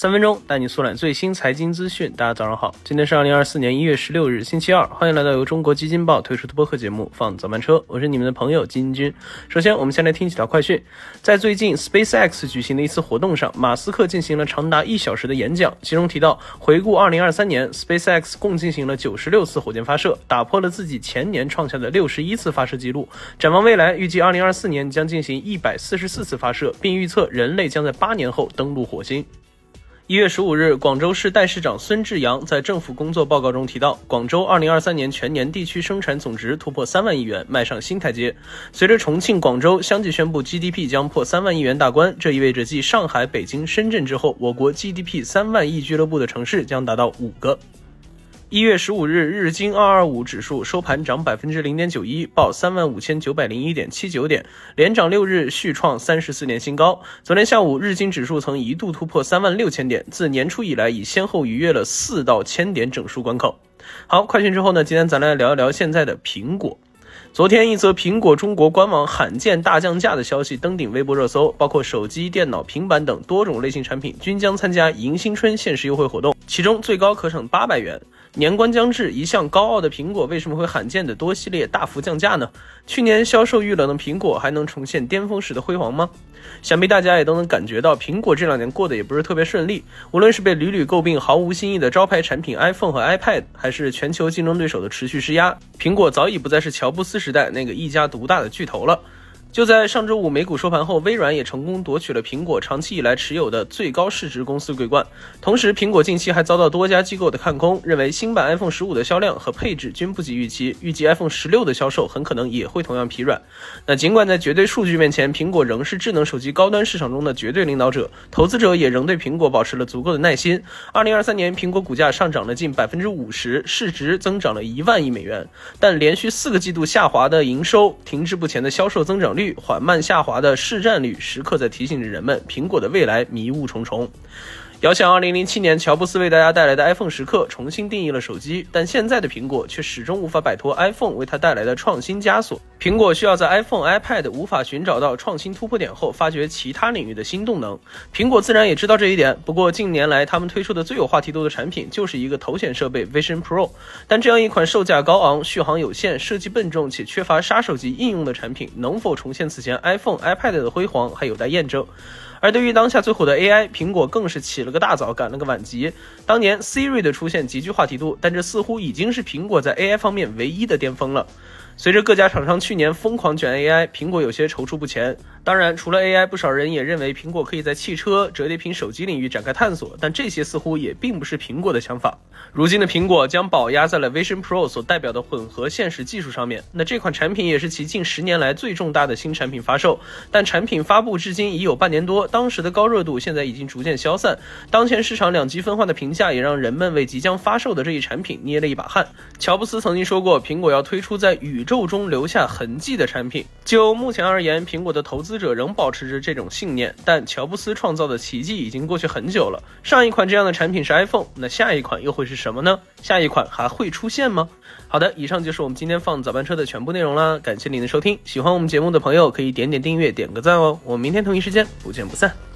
三分钟带你速览最新财经资讯。大家早上好，今天是二零二四年一月十六日，星期二。欢迎来到由中国基金报推出的播客节目《放早班车》，我是你们的朋友金军。首先，我们先来听几条快讯。在最近 SpaceX 举行的一次活动上，马斯克进行了长达一小时的演讲，其中提到，回顾二零二三年，SpaceX 共进行了九十六次火箭发射，打破了自己前年创下的六十一次发射记录。展望未来，预计二零二四年将进行一百四十四次发射，并预测人类将在八年后登陆火星。一月十五日，广州市代市长孙志阳在政府工作报告中提到，广州二零二三年全年地区生产总值突破三万亿元，迈上新台阶。随着重庆、广州相继宣布 GDP 将破三万亿元大关，这意味着继上海、北京、深圳之后，我国 GDP 三万亿俱乐部的城市将达到五个。一月十五日，日经二二五指数收盘涨百分之零点九一，报三万五千九百零一点七九点，连涨六日，续创三十四年新高。昨天下午，日经指数曾一度突破三万六千点，自年初以来已先后逾越了四道千点整数关口。好，快讯之后呢，今天咱来聊一聊现在的苹果。昨天，一则苹果中国官网罕见大降价的消息登顶微博热搜，包括手机、电脑、平板等多种类型产品均将参加迎新春限时优惠活动，其中最高可省八百元。年关将至，一向高傲的苹果为什么会罕见的多系列大幅降价呢？去年销售遇冷的苹果还能重现巅峰时的辉煌吗？想必大家也都能感觉到，苹果这两年过得也不是特别顺利。无论是被屡屡诟病毫无新意的招牌产品 iPhone 和 iPad，还是全球竞争对手的持续施压，苹果早已不再是乔布斯时代那个一家独大的巨头了。就在上周五美股收盘后，微软也成功夺取了苹果长期以来持有的最高市值公司桂冠。同时，苹果近期还遭到多家机构的看空，认为新版 iPhone 十五的销量和配置均不及预期，预计 iPhone 十六的销售很可能也会同样疲软。那尽管在绝对数据面前，苹果仍是智能手机高端市场中的绝对领导者，投资者也仍对苹果保持了足够的耐心。二零二三年，苹果股价上涨了近百分之五十，市值增长了一万亿美元，但连续四个季度下滑的营收，停滞不前的销售增长。率缓慢下滑的市占率，时刻在提醒着人们，苹果的未来迷雾重重。遥想2007年，乔布斯为大家带来的 iPhone 时刻，重新定义了手机，但现在的苹果却始终无法摆脱 iPhone 为它带来的创新枷锁。苹果需要在 iPhone、iPad 无法寻找到创新突破点后，发掘其他领域的新动能。苹果自然也知道这一点。不过近年来，他们推出的最有话题度的产品，就是一个头显设备 Vision Pro。但这样一款售价高昂、续航有限、设计笨重且缺乏杀手级应用的产品，能否重现此前 iPhone、iPad 的辉煌，还有待验证。而对于当下最火的 AI，苹果更是起了个大早，赶了个晚集。当年 Siri 的出现极具话题度，但这似乎已经是苹果在 AI 方面唯一的巅峰了。随着各家厂商去年疯狂卷 AI，苹果有些踌躇不前。当然，除了 AI，不少人也认为苹果可以在汽车、折叠屏手机领域展开探索，但这些似乎也并不是苹果的想法。如今的苹果将宝压在了 Vision Pro 所代表的混合现实技术上面，那这款产品也是其近十年来最重大的新产品发售。但产品发布至今已有半年多，当时的高热度现在已经逐渐消散。当前市场两极分化的评价也让人们为即将发售的这一产品捏了一把汗。乔布斯曾经说过，苹果要推出在宇宙中留下痕迹的产品。就目前而言，苹果的投资者仍保持着这种信念。但乔布斯创造的奇迹已经过去很久了。上一款这样的产品是 iPhone，那下一款又会是什么呢？下一款还会出现吗？好的，以上就是我们今天放早班车的全部内容啦。感谢您的收听，喜欢我们节目的朋友可以点点订阅，点个赞哦。我们明天同一时间不见不散。